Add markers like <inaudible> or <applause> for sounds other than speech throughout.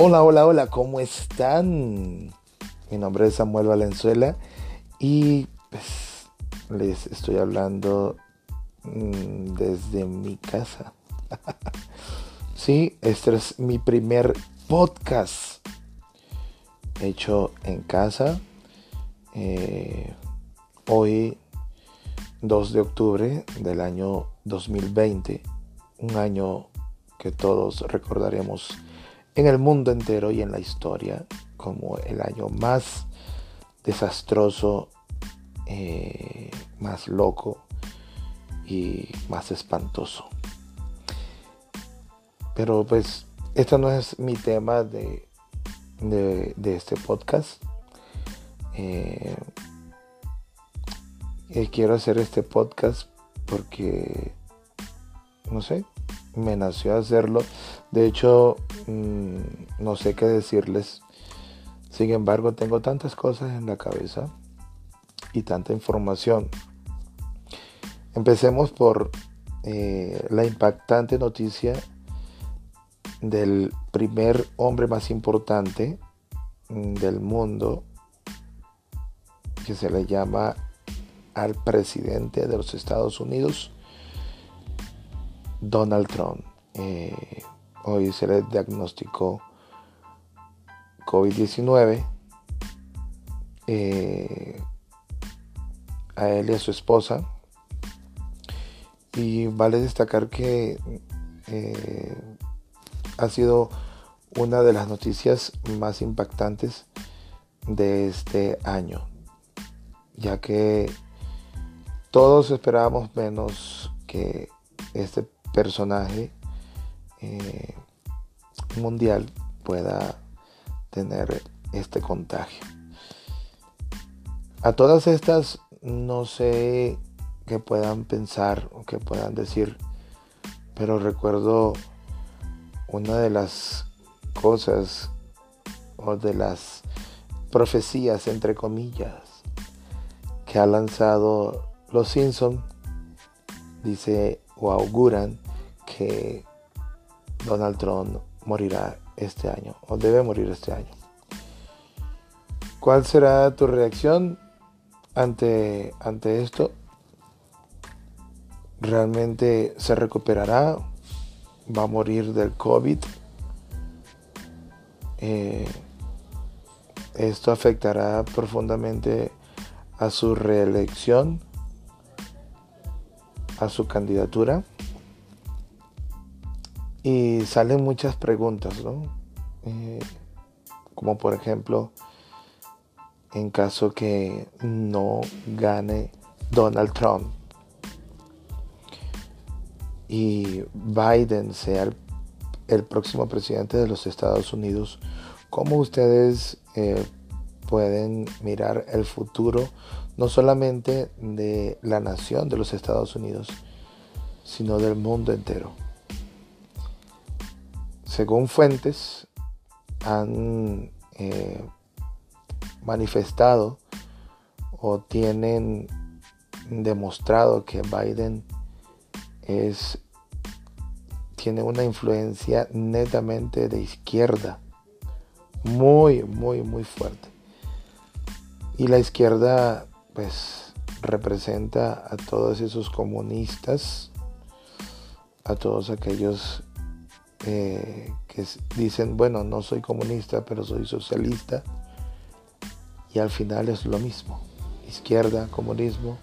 Hola, hola, hola, ¿cómo están? Mi nombre es Samuel Valenzuela y pues, les estoy hablando mm, desde mi casa. <laughs> sí, este es mi primer podcast hecho en casa. Eh, hoy, 2 de octubre del año 2020, un año que todos recordaremos en el mundo entero y en la historia como el año más desastroso, eh, más loco y más espantoso. Pero pues esto no es mi tema de, de, este podcast. Eh, eh, quiero hacer este podcast porque, no sé, me nació hacerlo. De hecho, mm, no sé qué decirles. Sin embargo, tengo tantas cosas en la cabeza y tanta información. Empecemos por eh, la impactante noticia del primer hombre más importante mm, del mundo que se le llama al presidente de los Estados Unidos, Donald Trump. Eh, hoy se le diagnosticó COVID-19 eh, a él y a su esposa. Y vale destacar que eh, ha sido una de las noticias más impactantes de este año, ya que todos esperábamos menos que este personaje eh, mundial pueda tener este contagio. A todas estas no sé qué puedan pensar o qué puedan decir, pero recuerdo una de las cosas o de las profecías entre comillas que ha lanzado los Simpson dice o auguran que Donald Trump morirá este año o debe morir este año. ¿Cuál será tu reacción ante, ante esto? ¿Realmente se recuperará? ¿Va a morir del COVID? Eh, esto afectará profundamente a su reelección, a su candidatura. Y salen muchas preguntas, ¿no? Eh, como por ejemplo, en caso que no gane Donald Trump y Biden sea el, próximo presidente de los Estados Unidos, ¿cómo ustedes eh, pueden mirar el futuro no solamente de la nación de los Estados Unidos, sino del mundo entero? Según fuentes, han eh, manifestado o tienen demostrado que Biden es tiene una influencia netamente de izquierda. Muy muy muy fuerte. Y la izquierda pues representa a todos esos comunistas a todos aquellos que dicen, bueno, no soy comunista, pero soy socialista. Y al final es lo mismo. Izquierda, comunismo,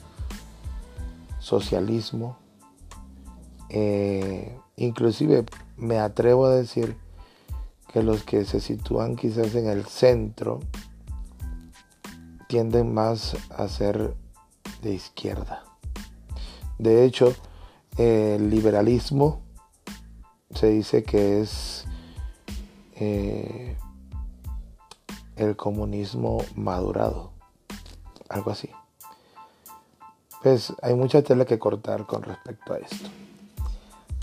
socialismo. Eh, inclusive me atrevo a decir que los que se sitúan quizás en el centro tienden más a ser de izquierda. De hecho, el liberalismo se dice que es eh, el comunismo madurado, algo así. Pues hay mucha tela que cortar con respecto a esto.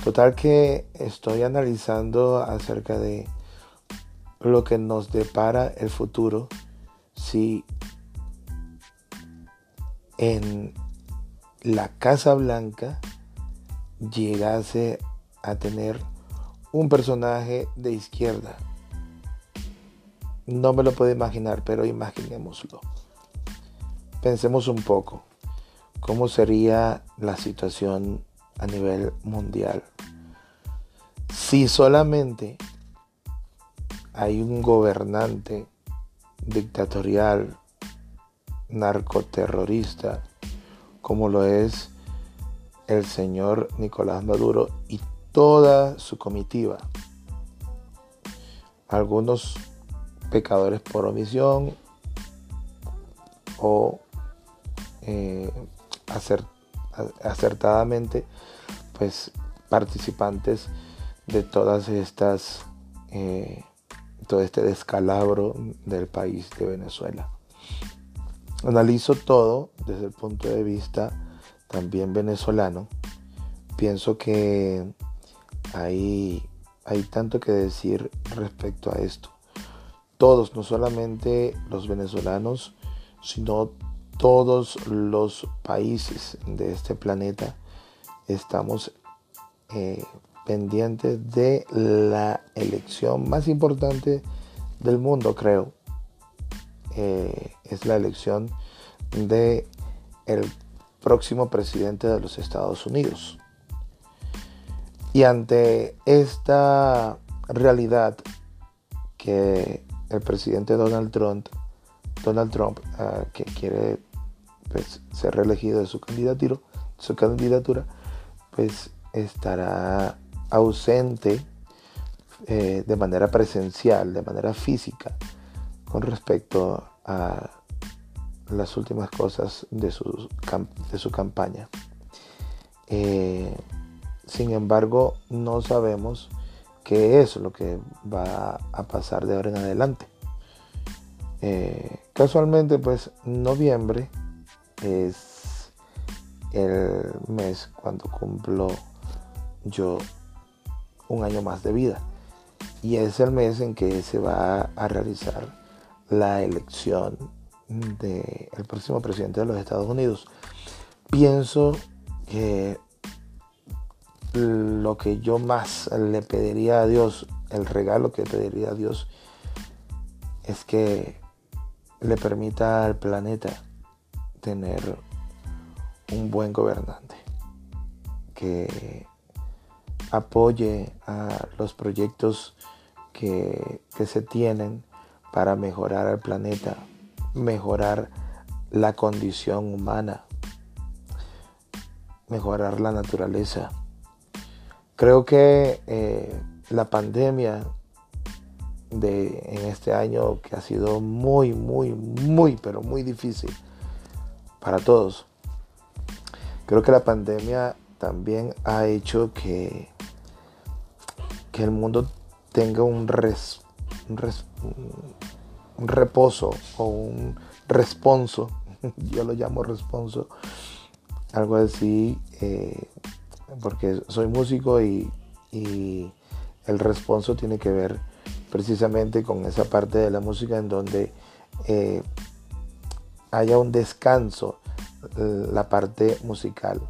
Total que estoy analizando acerca de lo que nos depara el futuro si en la Casa Blanca llegase a tener un personaje de izquierda no me lo puedo imaginar, pero imaginémoslo. Pensemos un poco cómo sería la situación a nivel mundial si solamente hay un gobernante dictatorial, narcoterrorista, como lo es el señor Nicolás Maduro y toda su comitiva. Algunos pecadores por omisión o eh, acertadamente pues participantes de todas estas eh, todo este descalabro del país de Venezuela analizo todo desde el punto de vista también venezolano pienso que hay hay tanto que decir respecto a esto todos no solamente los venezolanos sino todos los países de este planeta estamos eh, pendientes de la elección más importante del mundo, creo. Eh, es la elección de el próximo presidente de los Estados Unidos. Y ante esta realidad que el presidente Donald Trump, Donald Trump ah, que quiere pues, ser reelegido de su candidatura, su candidatura, pues estará ausente eh, de manera presencial, de manera física, con respecto a las últimas cosas de su, de su campaña. Eh, sin embargo, no sabemos qué es lo que va a pasar de ahora en adelante. Eh, casualmente, pues noviembre es el mes cuando cumplo yo un año más de vida. Y es el mes en que se va a realizar la elección del próximo presidente de los Estados Unidos. Pienso que lo que yo más le pediría a Dios, el regalo que pediría a Dios, es que le permita al planeta tener un buen gobernante que apoye a los proyectos que, se tienen para mejorar el planeta, mejorar la condición humana, mejorar la naturaleza. Creo que eh, la pandemia de en este año que ha sido muy, muy, muy, pero muy difícil para todos. Creo que la pandemia también ha hecho que que el mundo tenga un, res, un, reposo o un responso, <laughs> yo lo llamo responso, algo así, eh, porque soy músico y, el responso tiene que ver precisamente con esa parte de la música en donde eh, haya un descanso, la parte musical.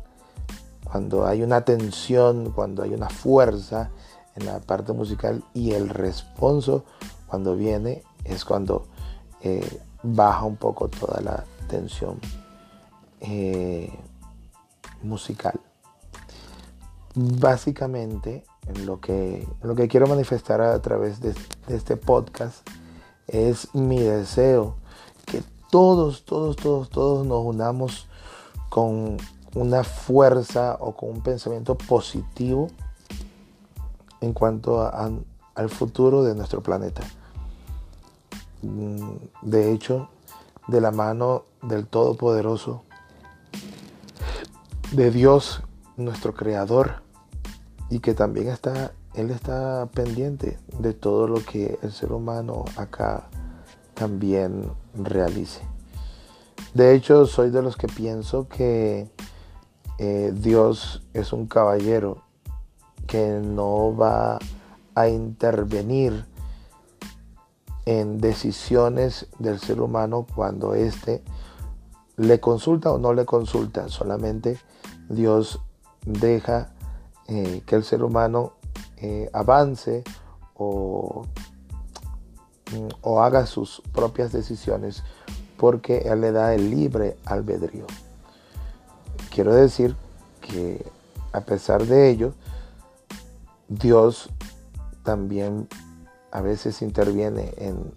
Cuando hay una tensión, cuando hay una fuerza, en la parte musical y el responso cuando viene es cuando eh, baja un poco toda la tensión eh, musical. Básicamente lo que, lo que quiero manifestar a través de, este podcast es mi deseo que todos, todos, todos, todos nos unamos con una fuerza o con un pensamiento positivo en cuanto al futuro de nuestro planeta. Mm, de hecho, de la mano del Todopoderoso, de Dios, nuestro Creador, y que también está, Él está pendiente de todo lo que el ser humano acá también realice. De hecho, soy de los que pienso que eh, Dios es un caballero que no va a intervenir en decisiones del ser humano cuando éste le consulta o no le consulta. Solamente Dios deja eh, que el ser humano eh, avance o mm, o haga sus propias decisiones porque Él le da el libre albedrío. Quiero decir que a pesar de ello, Dios también a veces interviene en,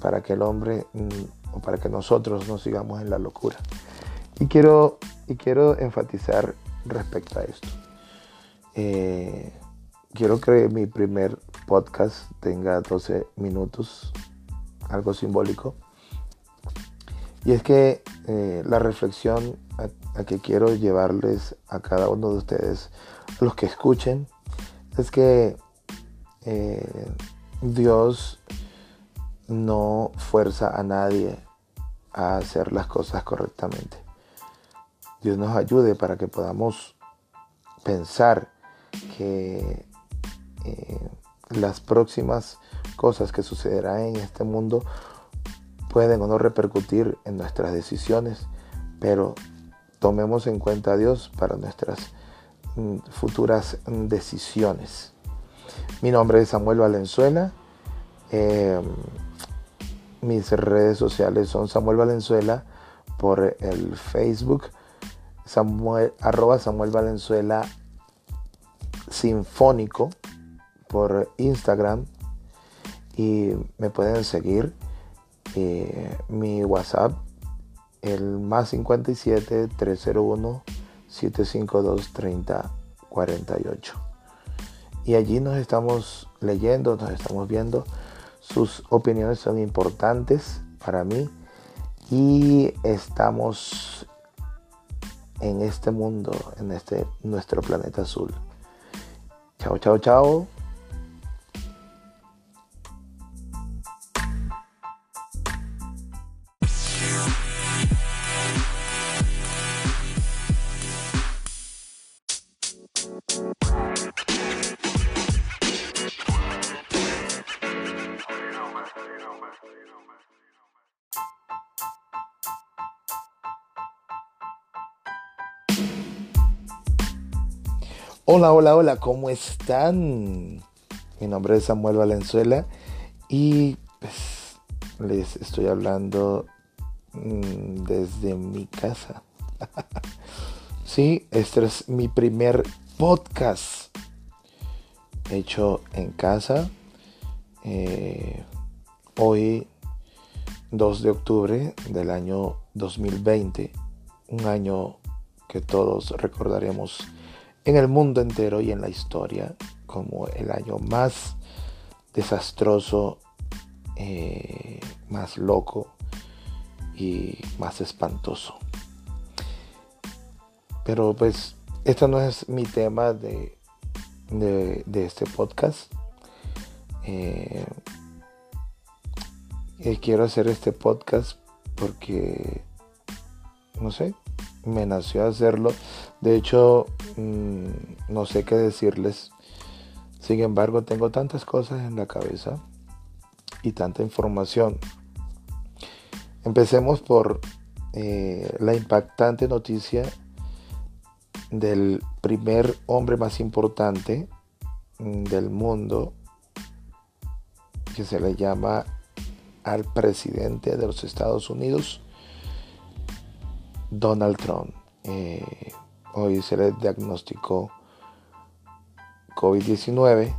para que el hombre mm, o para que nosotros no sigamos en la locura. Y quiero, y quiero enfatizar respecto a esto. Eh, quiero que mi primer podcast tenga 12 minutos, algo simbólico. Y es que eh, la reflexión a, que quiero llevarles a cada uno de ustedes, los que escuchen, es que eh, Dios no fuerza a nadie a hacer las cosas correctamente. Dios nos ayude para que podamos pensar que eh, las próximas cosas que sucederán en este mundo pueden o no repercutir en nuestras decisiones, pero tomemos en cuenta a Dios para nuestras mm, futuras decisiones. Mi nombre es Samuel Valenzuela. Em, mis redes sociales son Samuel Valenzuela por el Facebook, Samuel, arroba Samuel Valenzuela Sinfónico por Instagram y me pueden seguir. Eh, mi WhatsApp el más 57 301 752 3048 y allí nos estamos leyendo nos estamos viendo. Sus opiniones son importantes para mí y estamos en este mundo en este nuestro planeta azul chao chao chao Hola, hola, hola, ¿cómo están? Mi nombre es Samuel Valenzuela y pues, les estoy hablando mm, desde mi casa. <laughs> sí, este es mi primer podcast hecho en casa. Eh, hoy, 2 de octubre del año 2020, un año que todos recordaremos en el mundo entero y en la historia como el año más desastroso, eh, más loco y más espantoso. Pero pues esto no es mi tema de, de, este podcast. Eh, quiero hacer este podcast porque, no sé, me nació hacerlo. De hecho, mm, no sé qué decirles. Sin embargo, tengo tantas cosas en la cabeza y tanta información. Empecemos por eh, la impactante noticia del primer hombre más importante mm, del mundo, que se le llama al presidente de los Estados Unidos, Donald Trump. Eh, hoy se le diagnosticó COVID-19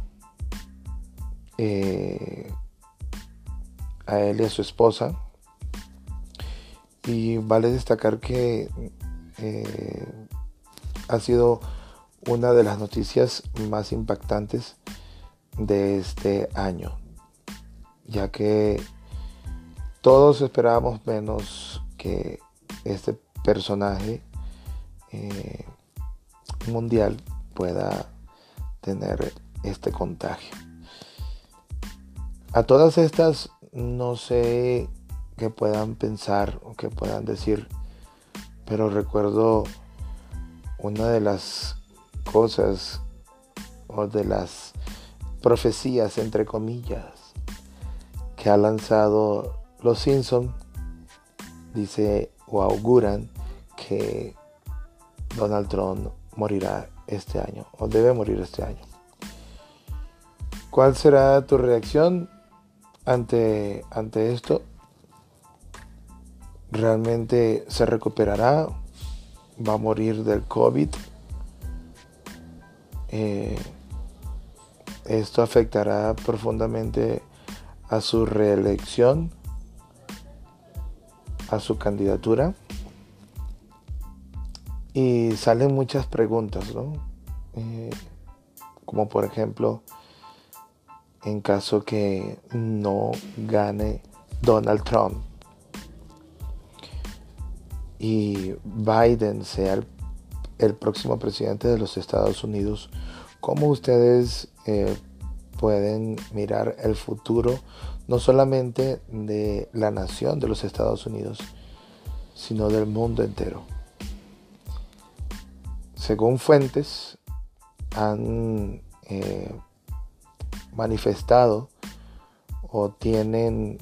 eh, a él y a su esposa. Y vale destacar que eh, ha sido una de las noticias más impactantes de este año, ya que todos esperábamos menos que este personaje eh, mundial pueda tener este contagio. A todas estas no sé qué puedan pensar o qué puedan decir, pero recuerdo una de las cosas o de las profecías entre comillas que ha lanzado los Simpson dice o auguran que Donald Trump morirá este año o debe morir este año. ¿Cuál será tu reacción? ante, ante esto, realmente se recuperará, va a morir del COVID. Eh, esto afectará profundamente a su reelección, a su candidatura. Y salen muchas preguntas, ¿no? Eh, como por ejemplo, en caso que no gane Donald Trump y Biden sea el, próximo presidente de los Estados Unidos, ¿cómo ustedes eh, pueden mirar el futuro no solamente de la nación de los Estados Unidos, sino del mundo entero? Según fuentes, han eh, manifestado o tienen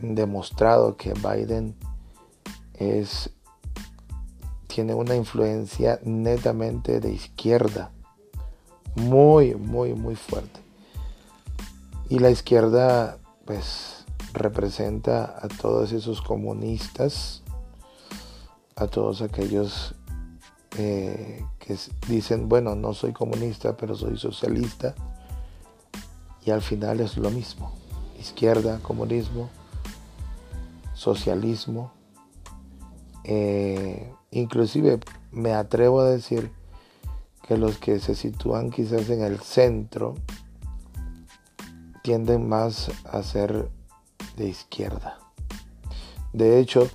demostrado que Biden es tiene una influencia netamente de izquierda. Muy muy muy fuerte. Y la izquierda pues representa a todos esos comunistas a todos aquellos que dicen bueno no soy comunista pero soy socialista y al final es lo mismo. Izquierda, comunismo, socialismo. Eh, inclusive me atrevo a decir que los que se sitúan quizás en el centro tienden más a ser de izquierda. De hecho,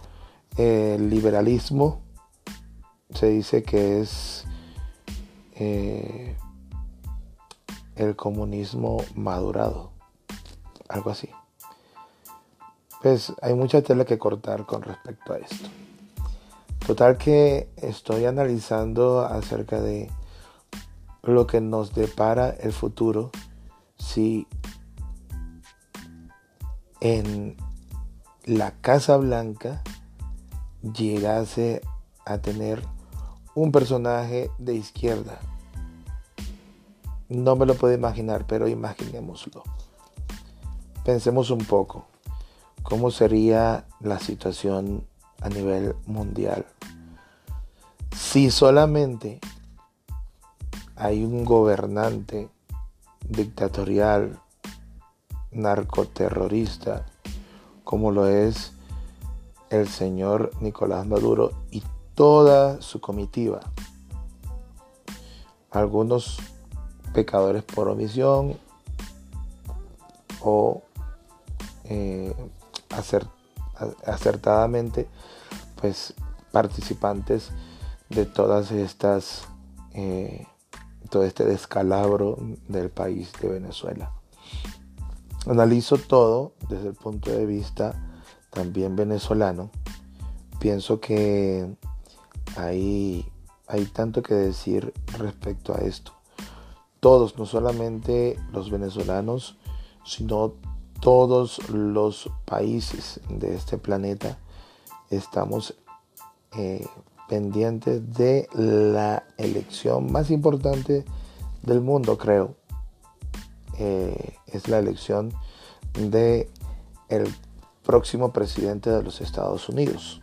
el liberalismo se dice que es eh, el comunismo madurado, algo así. Pues hay mucha tela que cortar con respecto a esto. Total que estoy analizando acerca de lo que nos depara el futuro si en la Casa Blanca llegase a tener un personaje de izquierda no me lo puedo imaginar, pero imaginémoslo. Pensemos un poco cómo sería la situación a nivel mundial si solamente hay un gobernante dictatorial, narcoterrorista, como lo es el señor Nicolás Maduro y toda su comitiva. Algunos pecadores por omisión o eh, acertadamente pues participantes de todas estas eh, todo este descalabro del país de Venezuela analizo todo desde el punto de vista también venezolano pienso que hay, hay tanto que decir respecto a esto todos, no solamente los venezolanos, sino todos los países de este planeta estamos eh, pendientes de la elección más importante del mundo, creo. Eh, es la elección de el próximo presidente de los Estados Unidos.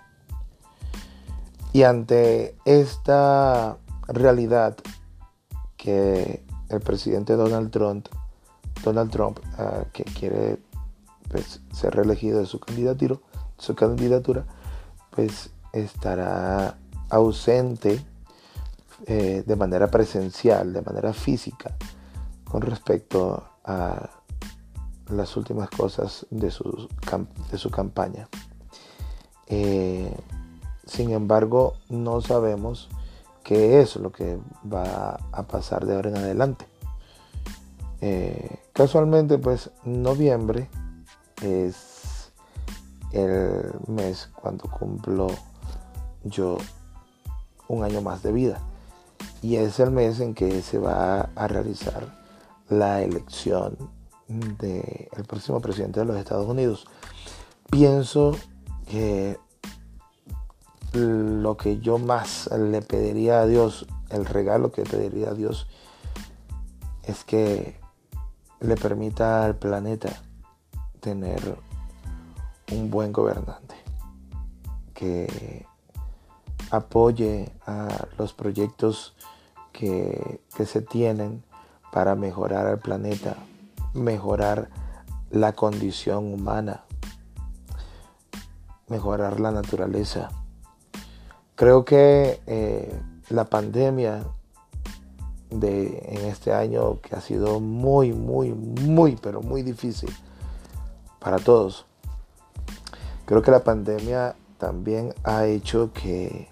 Y ante esta realidad que el presidente Donald Trump, Donald Trump ah, que quiere pues, ser reelegido de su candidatura, su candidatura, pues estará ausente eh, de manera presencial, de manera física, con respecto a las últimas cosas de su, de su campaña. Eh, sin embargo, no sabemos qué es lo que va a pasar de ahora en adelante. Eh, casualmente, pues noviembre es el mes cuando cumplo yo un año más de vida. Y es el mes en que se va a realizar la elección del próximo presidente de los Estados Unidos. Pienso que lo que yo más le pediría a Dios, el regalo que pediría a Dios, es que le permita al planeta tener un buen gobernante que apoye a los proyectos que, que se tienen para mejorar el planeta, mejorar la condición humana, mejorar la naturaleza. Creo que eh, la pandemia de en este año que ha sido muy, muy, muy, pero muy difícil para todos. Creo que la pandemia también ha hecho que,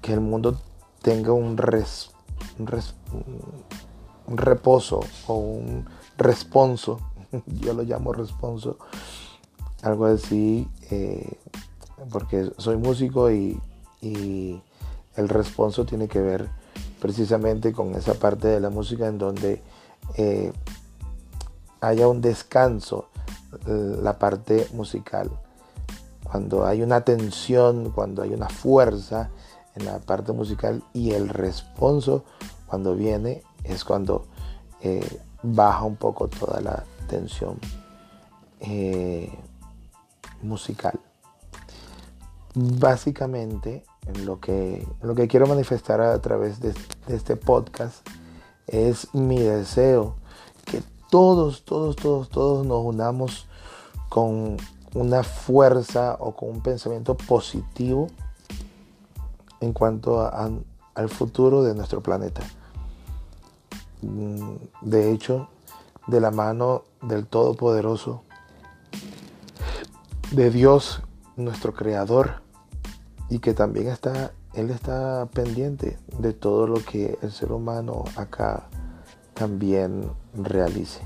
que el mundo tenga un, res, un, reposo o un responso, <laughs> yo lo llamo responso, algo así, eh, porque soy músico y, el responso tiene que ver precisamente con esa parte de la música en donde eh, haya un descanso, la parte musical. Cuando hay una tensión, cuando hay una fuerza en la parte musical y el responso cuando viene es cuando eh, baja un poco toda la tensión eh, musical. Básicamente, lo que, lo que quiero manifestar a través de, este podcast es mi deseo que todos, todos, todos, todos nos unamos con una fuerza o con un pensamiento positivo en cuanto al futuro de nuestro planeta. Mm, de hecho, de la mano del Todopoderoso, de Dios, nuestro Creador, y que también está, Él está pendiente de todo lo que el ser humano acá también realice.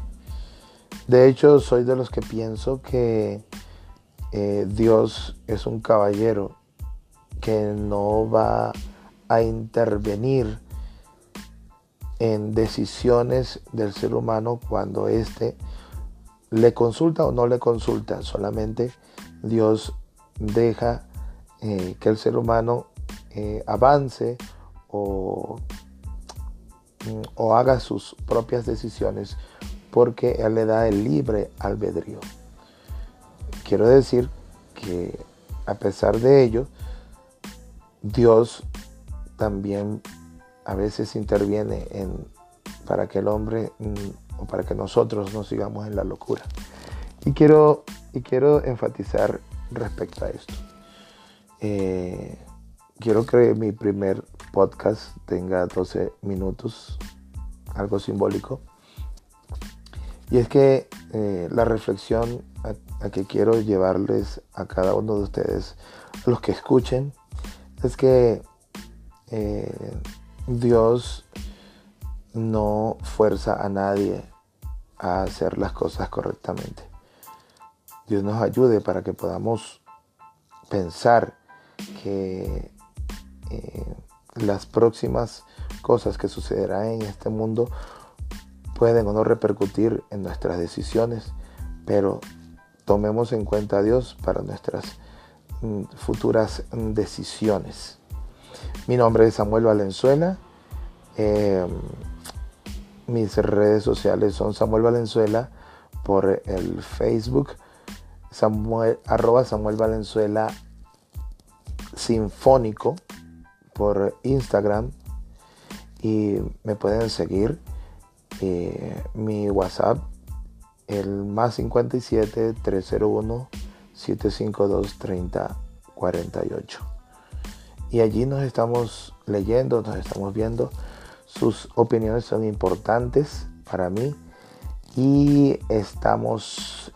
De hecho, soy de los que pienso que eh, Dios es un caballero que no va a intervenir en decisiones del ser humano cuando éste le consulta o no le consulta. Solamente Dios deja eh, que el ser humano eh, avance o, o haga sus propias decisiones porque Él le da el libre albedrío. Quiero decir que a pesar de ello, Dios también a veces interviene en, para que el hombre mm, o para que nosotros no sigamos en la locura. Y quiero, y quiero enfatizar respecto a esto. Eh, quiero que mi primer podcast tenga 12 minutos, algo simbólico. Y es que eh, la reflexión a, que quiero llevarles a cada uno de ustedes, los que escuchen, es que eh, Dios no fuerza a nadie a hacer las cosas correctamente. Dios nos ayude para que podamos pensar que eh, las próximas cosas que sucederán en este mundo pueden o no repercutir en nuestras decisiones, pero tomemos en cuenta a Dios para nuestras mm, futuras decisiones. Mi nombre es Samuel Valenzuela. Em, mis redes sociales son Samuel Valenzuela por el Facebook, Samuel, arroba Samuel Valenzuela Sinfónico por Instagram y me pueden seguir. Eh, mi WhatsApp, el más 57 301 752 3048 y allí nos estamos leyendo, nos estamos viendo. Sus opiniones son importantes para mí y estamos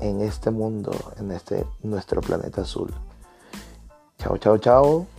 en este mundo, en este nuestro planeta azul. Chao, chao, chao.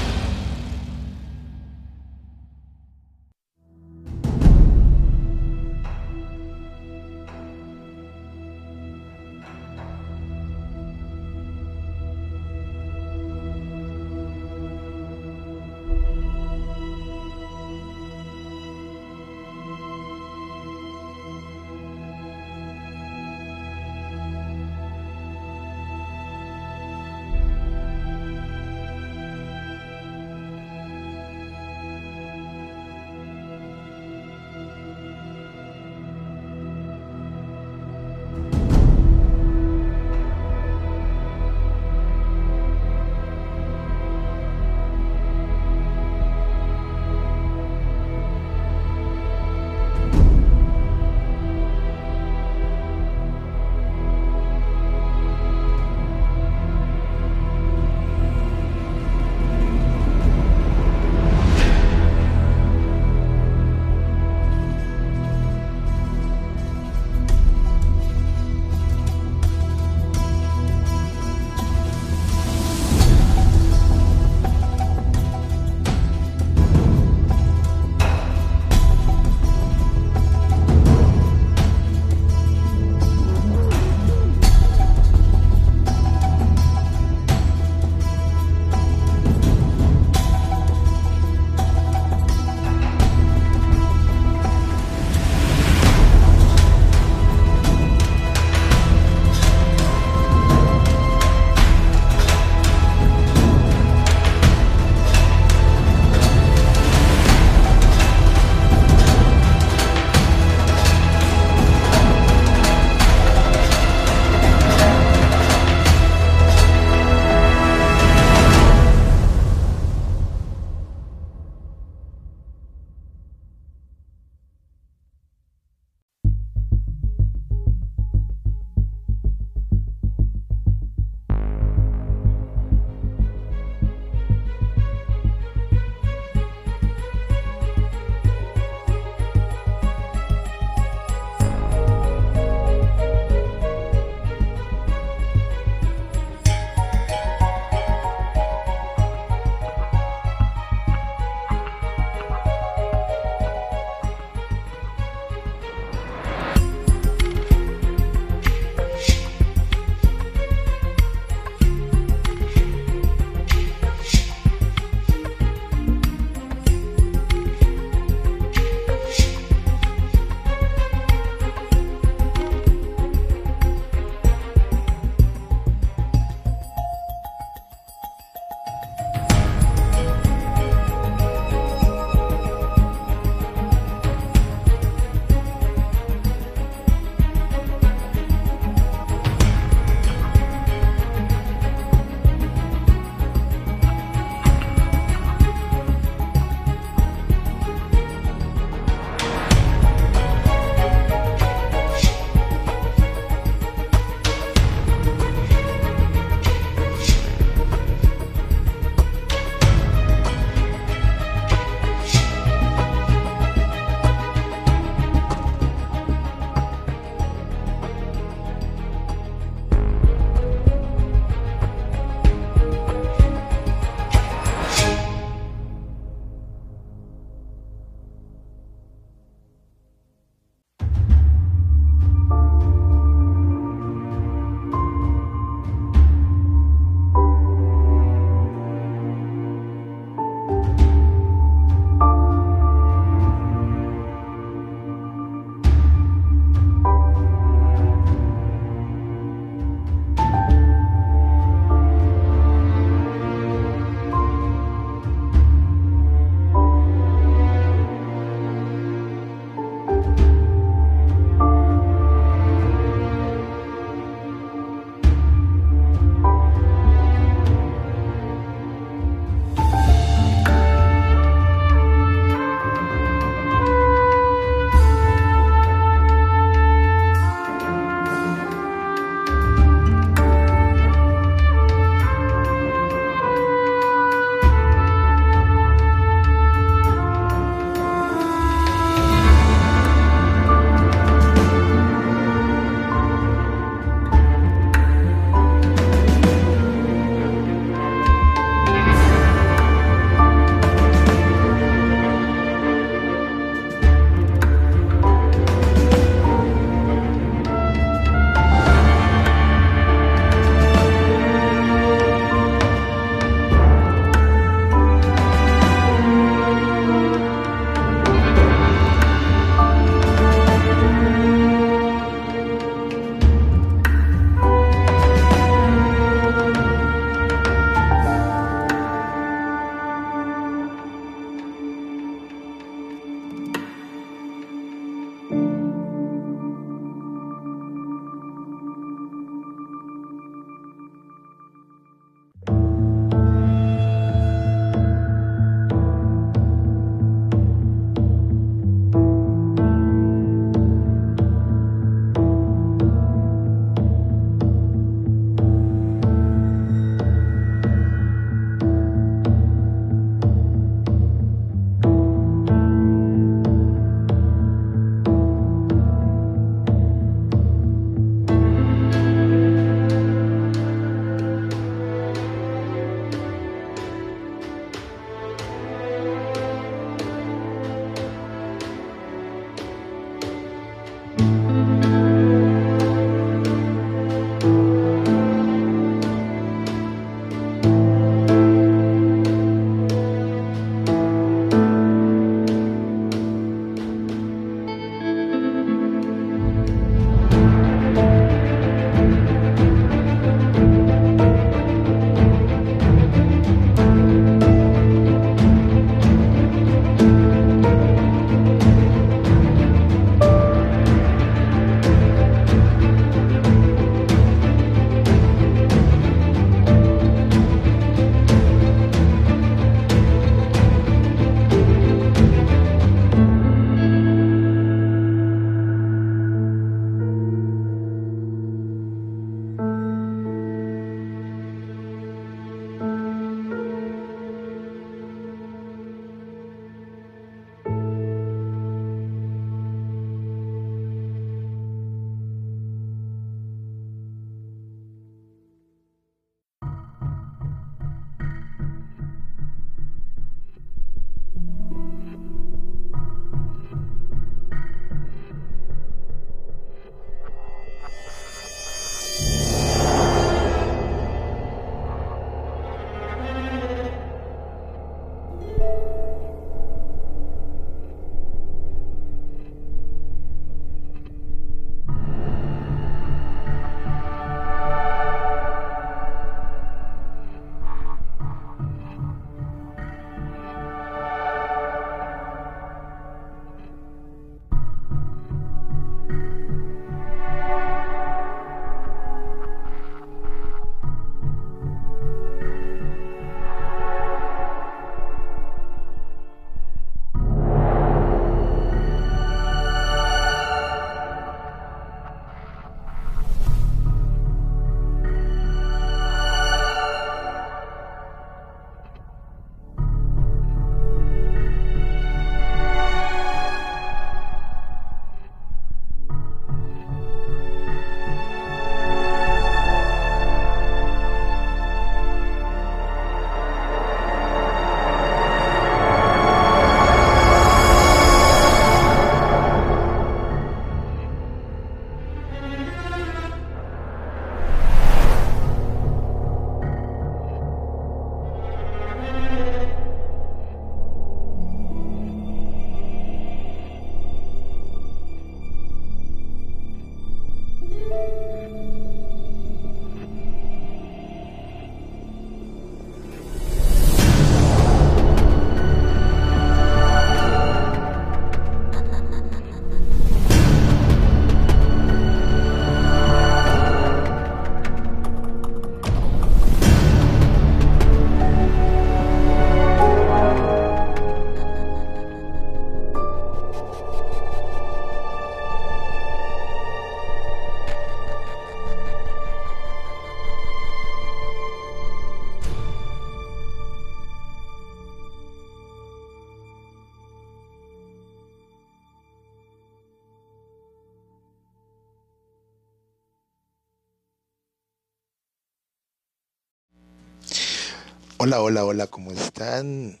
Hola, hola, hola, ¿cómo están?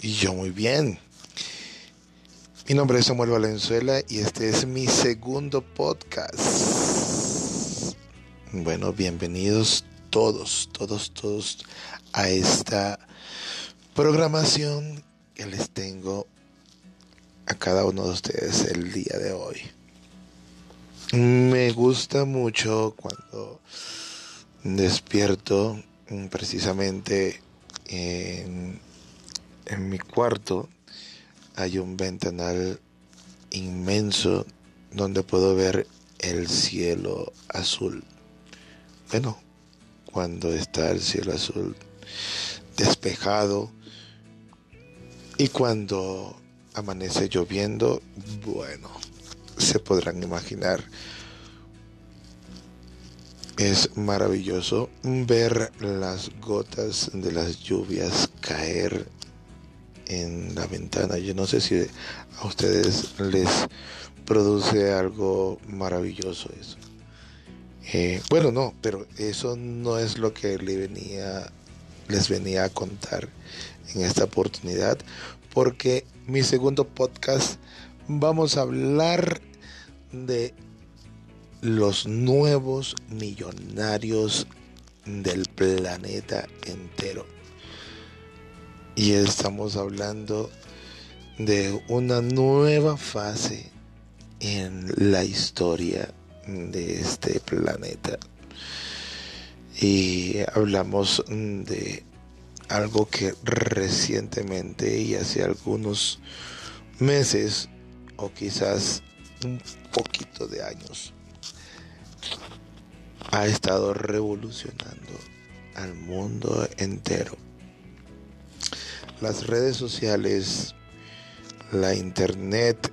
Y yo muy bien. Mi nombre es Samuel Valenzuela y este es mi segundo podcast. Bueno, bienvenidos todos, todos, todos a esta programación que les tengo a cada uno de ustedes el día de hoy. Me gusta mucho cuando despierto precisamente en, mi cuarto hay un ventanal inmenso donde puedo ver el cielo azul. Bueno, cuando está el cielo azul despejado y cuando amanece lloviendo, bueno, se podrán imaginar. Es maravilloso ver las gotas de las lluvias caer en la ventana. Yo no sé si a ustedes les produce algo maravilloso eso. Eh, bueno, no, pero eso no es lo que les venía a contar en esta oportunidad, porque mi segundo podcast vamos a hablar de los nuevos millonarios del planeta entero. Y estamos hablando de una nueva fase en la historia de este planeta. Y hablamos de algo que recientemente y hace algunos meses o quizás un poquito de años ha estado revolucionando al mundo entero. Las redes sociales, la internet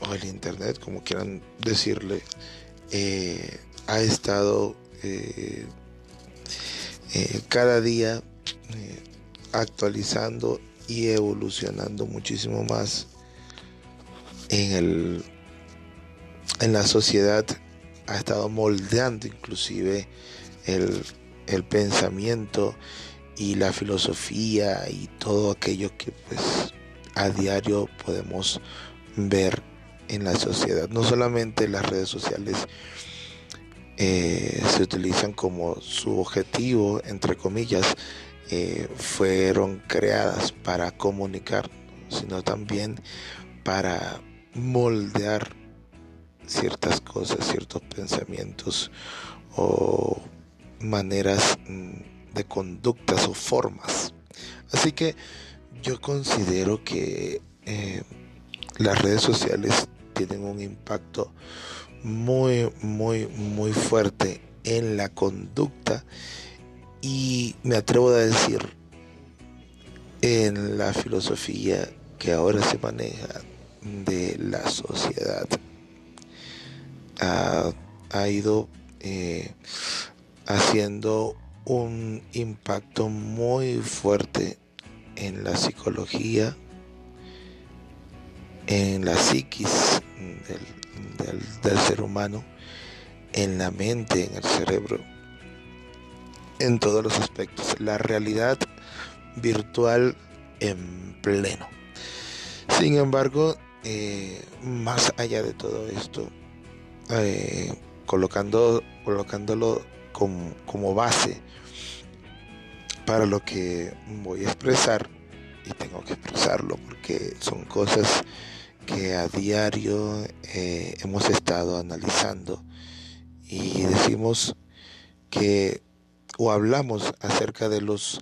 o el internet, como quieran decirle, eh, ha estado eh, eh, cada día actualizando y evolucionando muchísimo más en el en la sociedad ha estado moldeando inclusive el, el pensamiento y la filosofía y todo aquello que pues a diario podemos ver en la sociedad. No solamente las redes sociales eh, se utilizan como su objetivo, entre comillas, eh, fueron creadas para comunicar, sino también para moldear ciertas cosas, ciertos pensamientos o maneras mm, de conductas o formas. Así que yo considero que eh, las redes sociales tienen un impacto muy, muy, muy fuerte en la conducta y me atrevo a decir en la filosofía que ahora se maneja de la sociedad ha, ido eh, haciendo un impacto muy fuerte en la psicología, en la psiquis del, ser humano, en la mente, en el cerebro, en todos los aspectos. La realidad virtual en pleno. Sin embargo, eh, más allá de todo esto, eh, colocando, colocándolo como, como, base para lo que voy a expresar, y tengo que expresarlo porque son cosas que a diario eh, hemos estado analizando y decimos que o hablamos acerca de los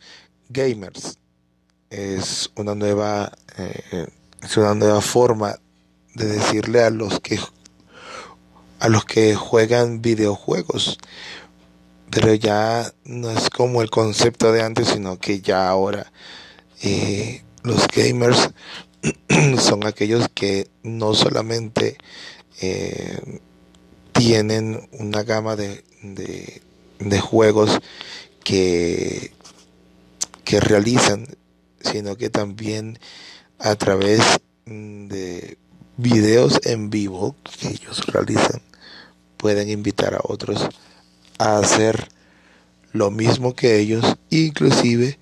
gamers. Es una nueva es una nueva forma de decirle a los que a los que juegan videojuegos. Pero ya no es como el concepto de antes sino que ya ahora eh, los gamers <clears throat> son aquellos que no solamente eh, tienen una gama de, de, juegos que, que realizan sino que también a través de videos en vivo que ellos realizan pueden invitar a otros a hacer lo mismo que ellos, inclusive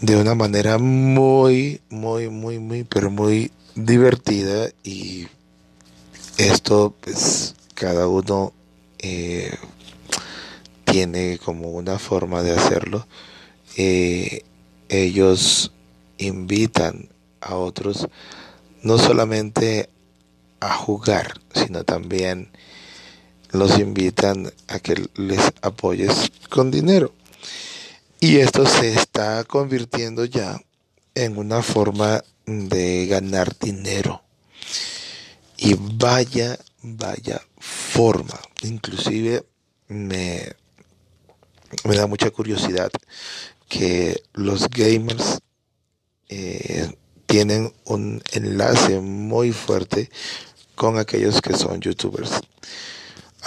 de una manera muy, muy, muy, muy, pero muy divertida y esto pues cada uno eh, tiene como una forma de hacerlo. Eh, ellos invitan a otros no solamente a jugar, sino también los invitan a que les apoyes con dinero. Y esto se está convirtiendo ya en una forma de ganar dinero. Y vaya, vaya forma. Inclusive me, me da mucha curiosidad que los gamers eh, tienen un enlace muy fuerte con aquellos que son youtubers.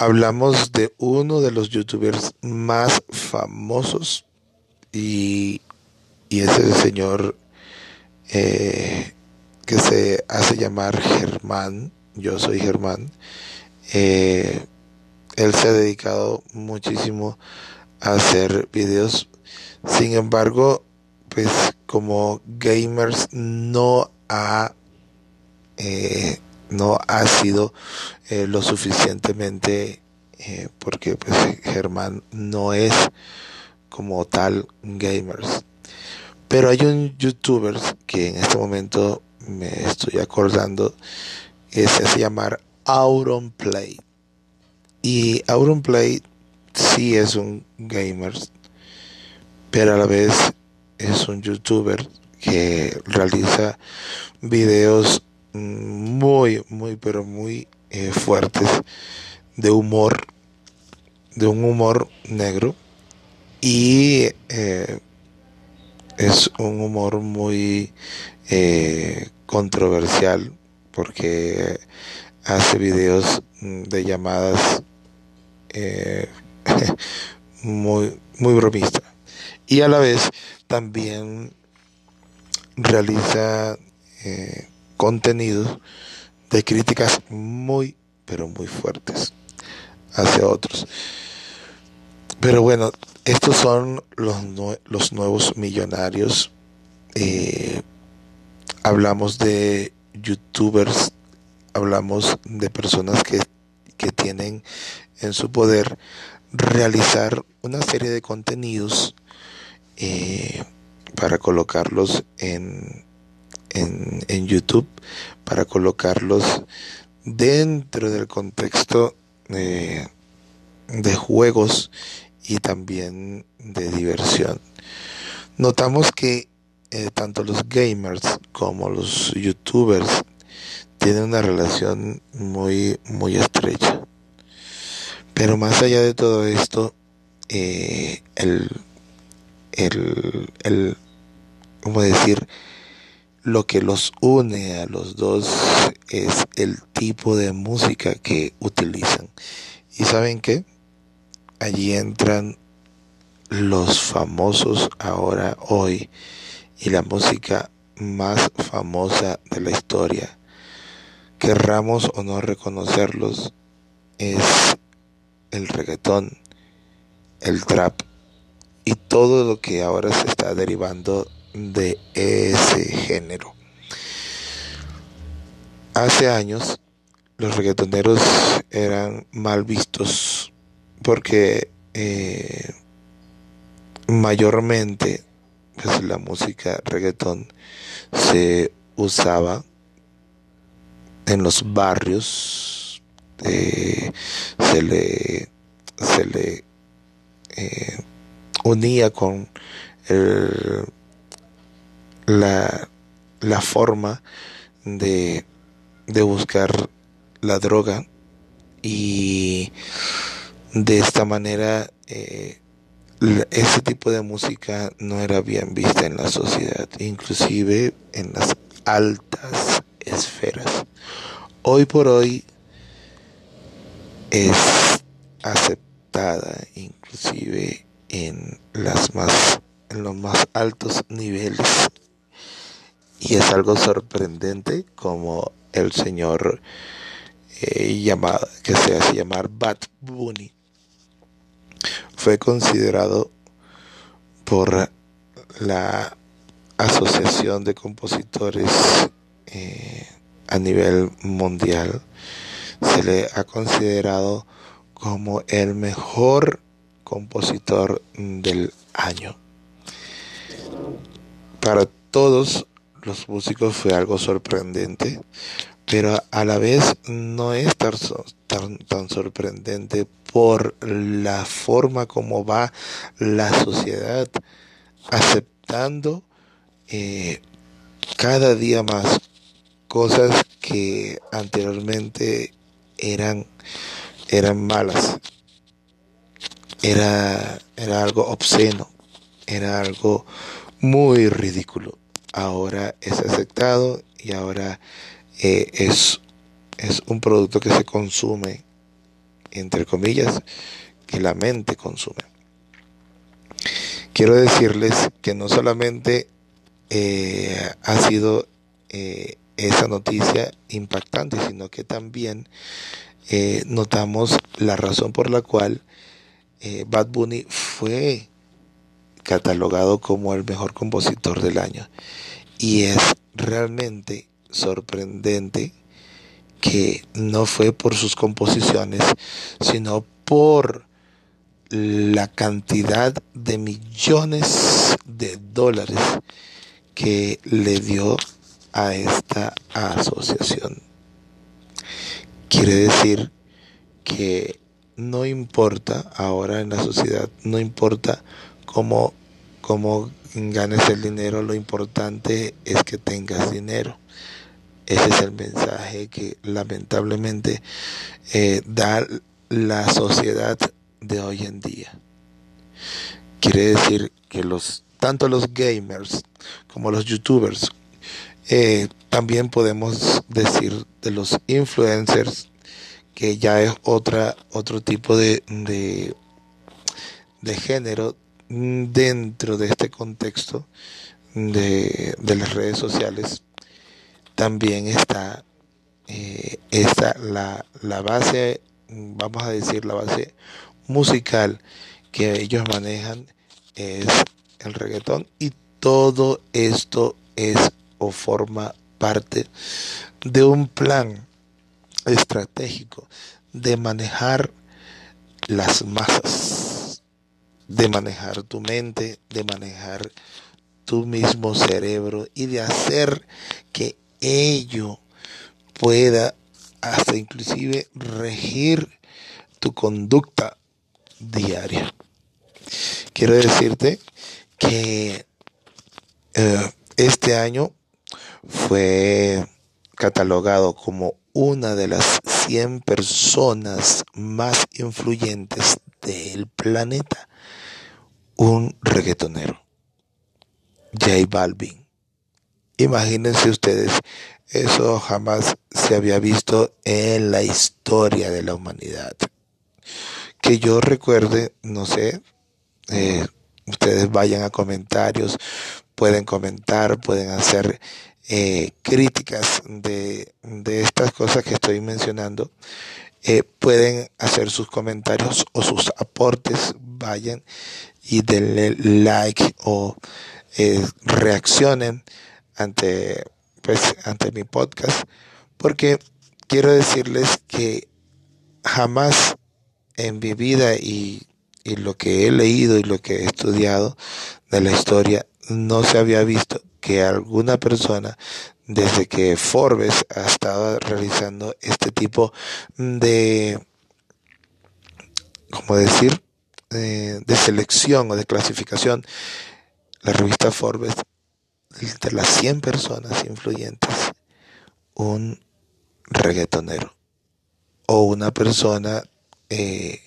Hablamos de uno de los youtubers más famosos y, y es el señor eh, que se hace llamar Germán. Yo soy Germán. Eh, él se ha dedicado muchísimo a hacer videos. Sin embargo, pues como gamers no ha eh, no ha sido eh, lo suficientemente eh, porque pues Germán no es como tal gamers. Pero hay un youtuber que en este momento me estoy acordando que se hace llamar Auronplay. Y Auronplay sí es un gamer pero a la vez es un youtuber que realiza videos muy, muy, pero muy eh, fuertes de humor, de un humor negro. Y eh, es un humor muy eh, controversial porque hace videos de llamadas <laughs> muy, muy bromista. Y a la vez también realiza contenidos de críticas muy, pero muy fuertes hacia otros. Pero bueno, estos son los, los nuevos millonarios. Eh, hablamos de youtubers, hablamos de personas que, que tienen en su poder realizar una serie de contenidos eh, para colocarlos en, en, YouTube, para colocarlos dentro del contexto de juegos y también de diversión. Notamos que eh, tanto los gamers como los youtubers tienen una relación muy muy estrecha. Pero más allá de todo esto, eh, el el, el ¿cómo decir? Lo que los une a los dos es el tipo de música que utilizan. ¿Y saben qué? Allí entran los famosos ahora, hoy, y la música más famosa de la historia. Querramos o no reconocerlos, es el reggaetón, el trap, y todo lo que ahora se está derivando de ese género. Hace años los reggaetoneros eran mal vistos porque eh, mayormente pues, la música reggaetón se usaba en los barrios eh, se le se le eh, unía con la, la, forma de, de buscar la droga y de esta manera eh, ese tipo de música no era bien vista en la sociedad, inclusive en las altas esferas. Hoy por hoy es aceptada inclusive en las más en los más altos niveles y es algo sorprendente como el señor eh, llamado que se hace llamar Bad Bunny fue considerado por la Asociación de Compositores eh, a nivel mundial. Se le ha considerado como el mejor compositor del año. Para todos los músicos fue algo sorprendente, pero a la vez no es tan, sorprendente por la forma como va la sociedad aceptando eh, cada día más cosas que anteriormente eran eran malas. Era era algo obsceno era algo muy ridículo ahora es aceptado y ahora eh, es, es un producto que se consume, entre comillas, que la mente consume. Quiero decirles que no solamente eh, ha sido eh, esa noticia impactante, sino que también notamos la razón por la cual Bad Bunny fue catalogado como el mejor compositor del año. Y es realmente sorprendente que no fue por sus composiciones, sino por la cantidad de millones de dólares que le dio a esta asociación. Quiere decir que no importa ahora en la sociedad, no importa cómo, cómo ganes el dinero, lo importante es que tengas dinero. Ese es el mensaje que lamentablemente eh, da la sociedad de hoy en día. Quiere decir que los tanto los gamers como los youtubers eh, también podemos decir de los influencers que ya es otra otro tipo de, de, de género dentro de este contexto de, las redes sociales también está eh, la, la base vamos a decir la base musical que ellos manejan es el reggaetón y todo esto es o forma parte de un plan estratégico de manejar las masas de manejar tu mente, de manejar tu mismo cerebro y de hacer que ello pueda hasta inclusive regir tu conducta diaria. Quiero decirte que eh, este año fue catalogado como una de las 100 personas más influyentes del planeta un reggaetonero, J Balvin. Imagínense ustedes, eso jamás se había visto en la historia de la humanidad. Que yo recuerde, no sé, eh, ustedes vayan a comentarios, pueden comentar, pueden hacer eh, críticas de, de, estas cosas que estoy mencionando. Eh, pueden hacer sus comentarios o sus aportes, vayan y denle like o eh, reaccionen ante pues ante mi podcast porque quiero decirles que jamás en mi vida y, y lo que he leído y lo que he estudiado de la historia no se había visto que alguna persona desde que Forbes ha estado realizando este tipo de, ¿cómo decir? De, selección o de clasificación, la revista Forbes, de las 100 personas influyentes, un reggaetonero o una persona eh,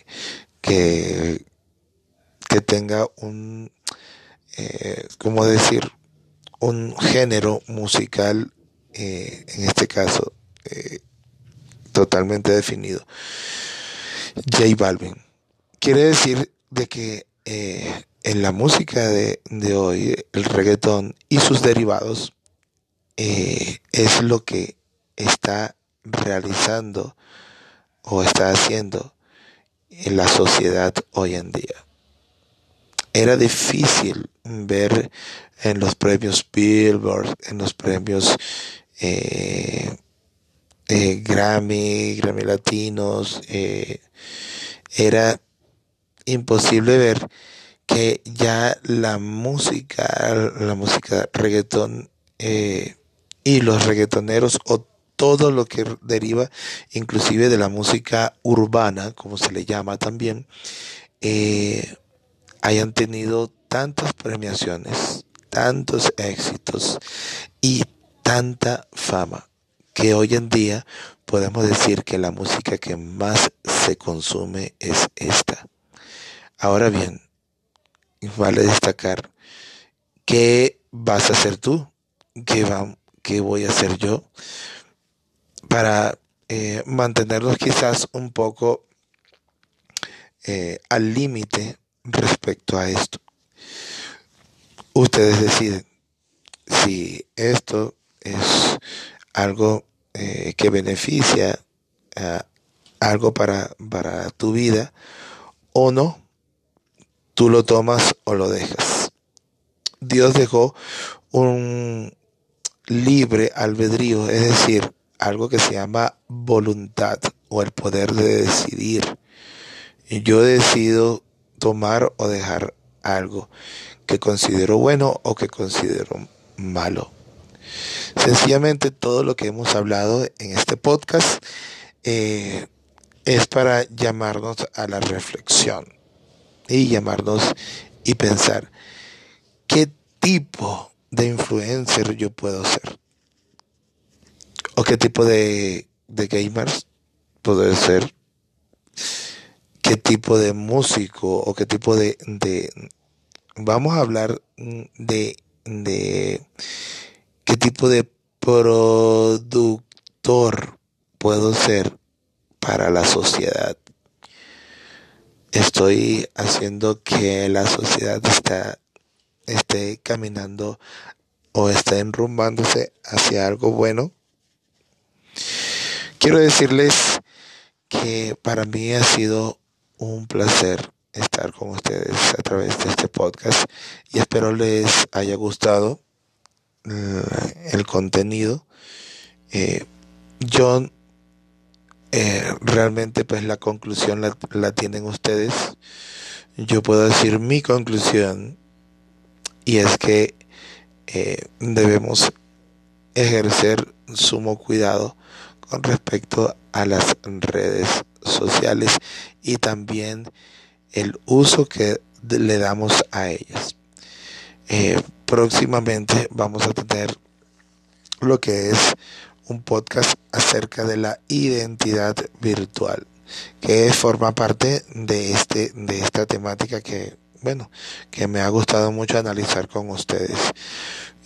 que, que tenga un, eh, ¿cómo decir? Un género musical, eh, en este caso, eh, totalmente definido. J Balvin Quiere decir de que eh, en la música de, hoy, el reggaetón y sus derivados, eh, es lo que está realizando o está haciendo en la sociedad hoy en día. era difícil ver en los premios Billboard, en los premios eh, Grammy, Grammy Latinos, era imposible ver que ya la música, la música reggaetón y los reggaetoneros o todo lo que deriva inclusive de la música urbana, como se le llama también, hayan tenido tantas premiaciones, tantos éxitos y tanta fama que hoy en día podemos decir que la música que más se consume es esta. Ahora bien, vale destacar qué vas a hacer tú, qué, va, qué voy a hacer yo para eh, mantenernos quizás un poco eh, al límite respecto a esto. Ustedes deciden si esto es algo eh, que beneficia algo para, para tu vida o no, tú lo tomas o lo dejas. Dios dejó un libre albedrío, es decir, algo que se llama voluntad o el poder de decidir. Yo decido tomar o dejar algo que considero bueno o que considero malo. Sencillamente todo lo que hemos hablado en este podcast eh, es para llamarnos a la reflexión y llamarnos y pensar qué tipo de influencer yo puedo ser o qué tipo de, de gamers puedo ser qué tipo de músico o qué tipo de, de vamos a hablar de, de qué tipo de productor puedo ser para la sociedad. Estoy haciendo que la sociedad está, esté caminando o esté enrumbándose hacia algo bueno. Quiero decirles que para mí ha sido un placer estar con ustedes a través de este podcast y espero les haya gustado eh, el contenido. Eh, yo eh, realmente pues la conclusión la, la, tienen ustedes. Yo puedo decir mi conclusión y es que debemos ejercer sumo cuidado con respecto a las redes sociales y también el uso que le damos a ellas. Eh, próximamente vamos a tener lo que es un podcast acerca de la identidad virtual que forma parte de este de esta temática que bueno que me ha gustado mucho analizar con ustedes.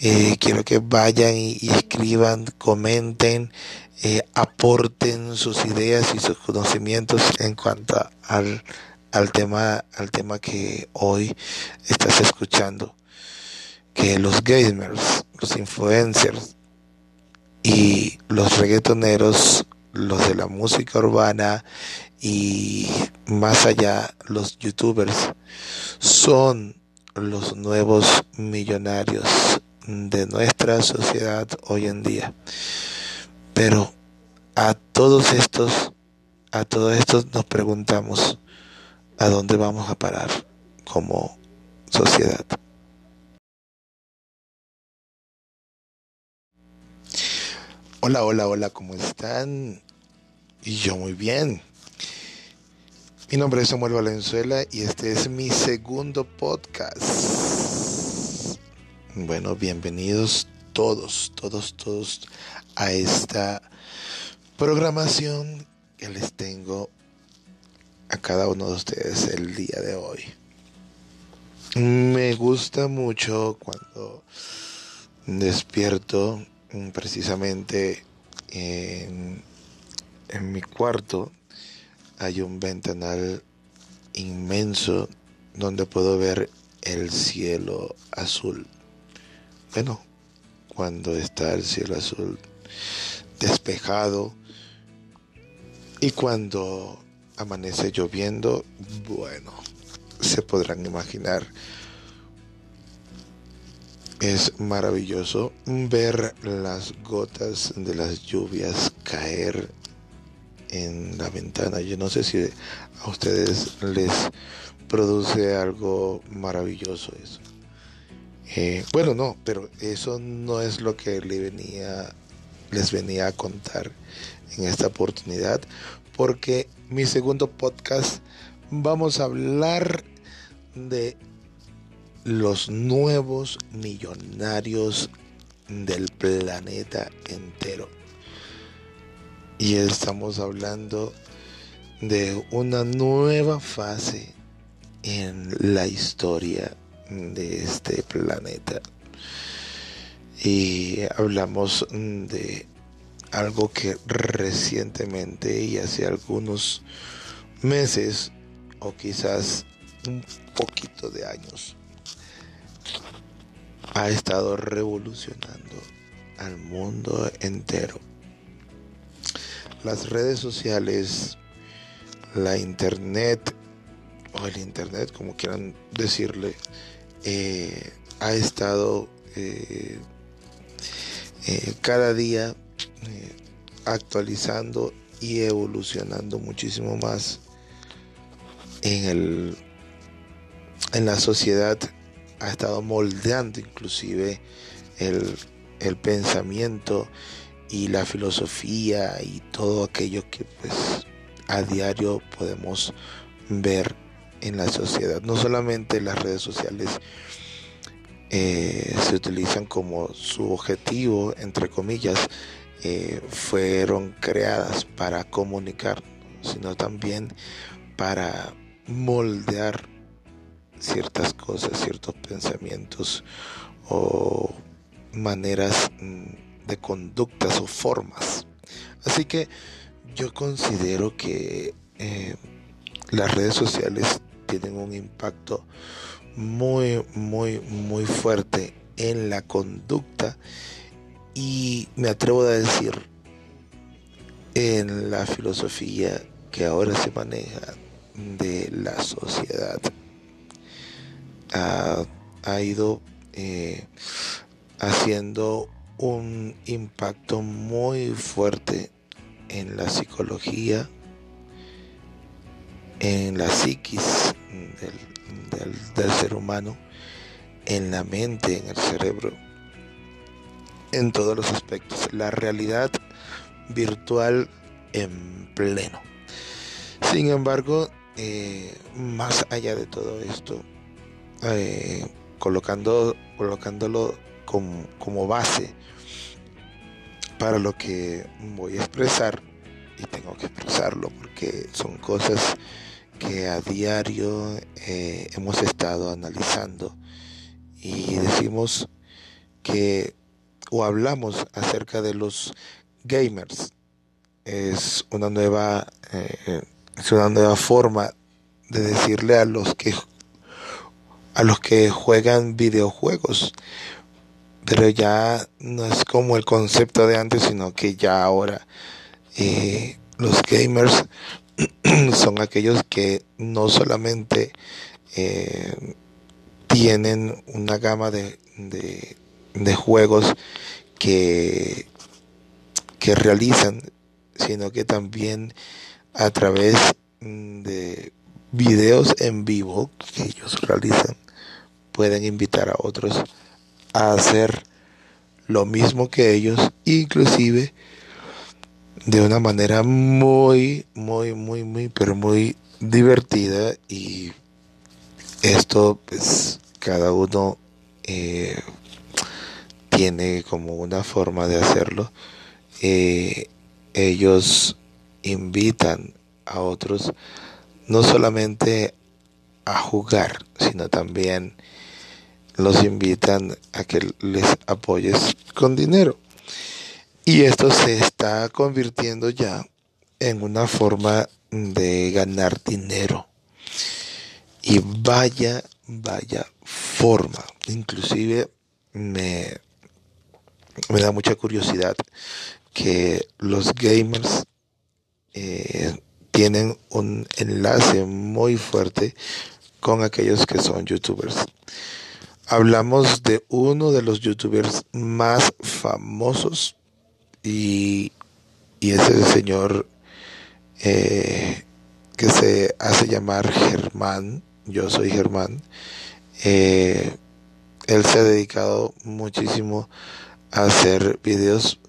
Eh, quiero que vayan y, escriban comenten eh, aporten sus ideas y sus conocimientos en cuanto al al tema, al tema que hoy estás escuchando, que los gamers, los influencers y los reggaetoneros, los de la música urbana y más allá los youtubers son los nuevos millonarios de nuestra sociedad hoy en día. Pero a todos estos, a todos estos nos preguntamos, a dónde vamos a parar como sociedad. Hola, hola, hola, ¿cómo están? Y yo muy bien. Mi nombre es Samuel Valenzuela y este es mi segundo podcast. Bueno, bienvenidos todos, todos, todos a esta programación que les tengo a cada uno de ustedes el día de hoy. Me gusta mucho cuando despierto precisamente en, mi cuarto hay un ventanal inmenso donde puedo ver el cielo azul. Bueno, cuando está el cielo azul despejado y cuando amanece lloviendo, bueno, se podrán imaginar. Es maravilloso ver las gotas de las lluvias caer en la ventana. Yo no sé si a ustedes les produce algo maravilloso eso. Eh, bueno, no, pero eso no es lo que le venía, les venía a contar en esta oportunidad, porque mi segundo podcast vamos a hablar de los nuevos millonarios del planeta entero. Y estamos hablando de una nueva fase en la historia de este planeta. Y hablamos de algo que recientemente y hace algunos meses o quizás un poquito de años ha estado revolucionando al mundo entero. Las redes sociales, la internet o el internet, como quieran decirle, eh, ha estado eh, eh, cada día actualizando y evolucionando muchísimo más en el en la sociedad ha estado moldeando inclusive el, el pensamiento y la filosofía y todo aquello que pues a diario podemos ver en la sociedad. No solamente las redes sociales eh, se utilizan como su objetivo, entre comillas, eh, fueron creadas para comunicar, sino también para moldear ciertas cosas, ciertos pensamientos o maneras mm, de conductas o formas. Así que yo considero que eh, las redes sociales tienen un impacto muy, muy, muy fuerte en la conducta y me atrevo a decir en la filosofía que ahora se maneja de la sociedad. Ha, ido eh, haciendo un impacto muy fuerte en la psicología, en la psiquis del, ser humano, en la mente, en el cerebro, en todos los aspectos. La realidad virtual en pleno. Sin embargo, eh, más allá de todo esto, eh, colocando, colocándolo como, como base para lo que voy a expresar, y tengo que expresarlo porque son cosas que a diario eh, hemos estado analizando y decimos que o hablamos acerca de los gamers. Es una nueva eh, es una nueva forma de decirle a los que a los que juegan videojuegos. Pero ya no es como el concepto de antes sino que ya ahora eh, los gamers <clears throat> son aquellos que no solamente eh, tienen una gama de, de, juegos que, que realizan, sino que también a través de videos en vivo que ellos realizan, pueden invitar a otros a hacer lo mismo que ellos, inclusive de una manera muy, muy, muy, muy, pero muy divertida y esto pues cada uno eh, tiene como una forma de hacerlo. Eh, ellos invitan a otros no solamente a jugar, sino también los invitan a que les apoyes con dinero. Y esto se está convirtiendo ya en una forma de ganar dinero. Y vaya, vaya forma. Inclusive me, me da mucha curiosidad que los gamers eh, tienen un enlace muy fuerte con aquellos que son youtubers. Hablamos de uno de los youtubers más famosos y, y es el señor eh, que se hace llamar Germán. Yo soy Germán. Eh, él se ha dedicado muchísimo a hacer videos.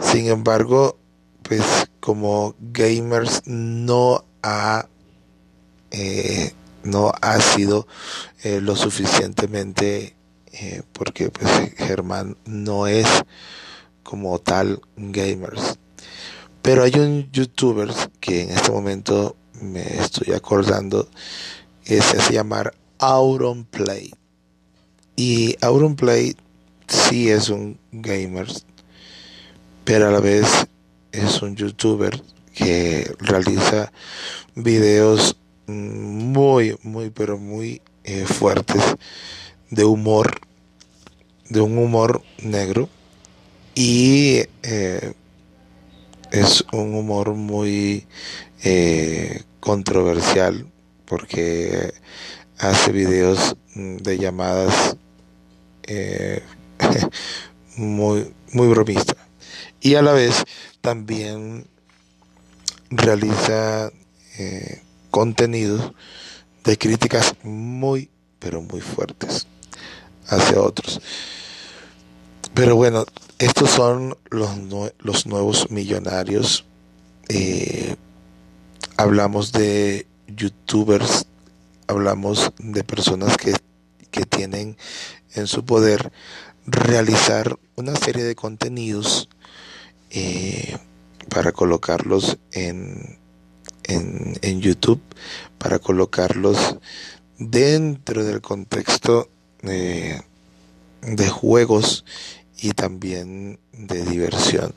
Sin embargo, pues como gamers no ha eh, no ha sido eh, lo suficientemente eh, porque pues Germán no es como tal gamers. Pero hay un youtuber que en este momento me estoy acordando que se hace llamar Auronplay. Y Auronplay sí es un gamer pero a la vez es un youtuber que realiza videos muy, muy, pero muy eh, fuertes de humor, de un humor negro. Y eh, es un humor muy eh, controversial porque hace videos de llamadas <laughs> muy, muy bromista. Y a la vez también realiza eh, contenidos de críticas muy, pero muy fuertes hacia otros. Pero bueno, estos son los, los nuevos millonarios. Eh, hablamos de youtubers, hablamos de personas que, que tienen en su poder realizar una serie de contenidos eh, para colocarlos en, en, YouTube, para colocarlos dentro del contexto de juegos y también de diversión.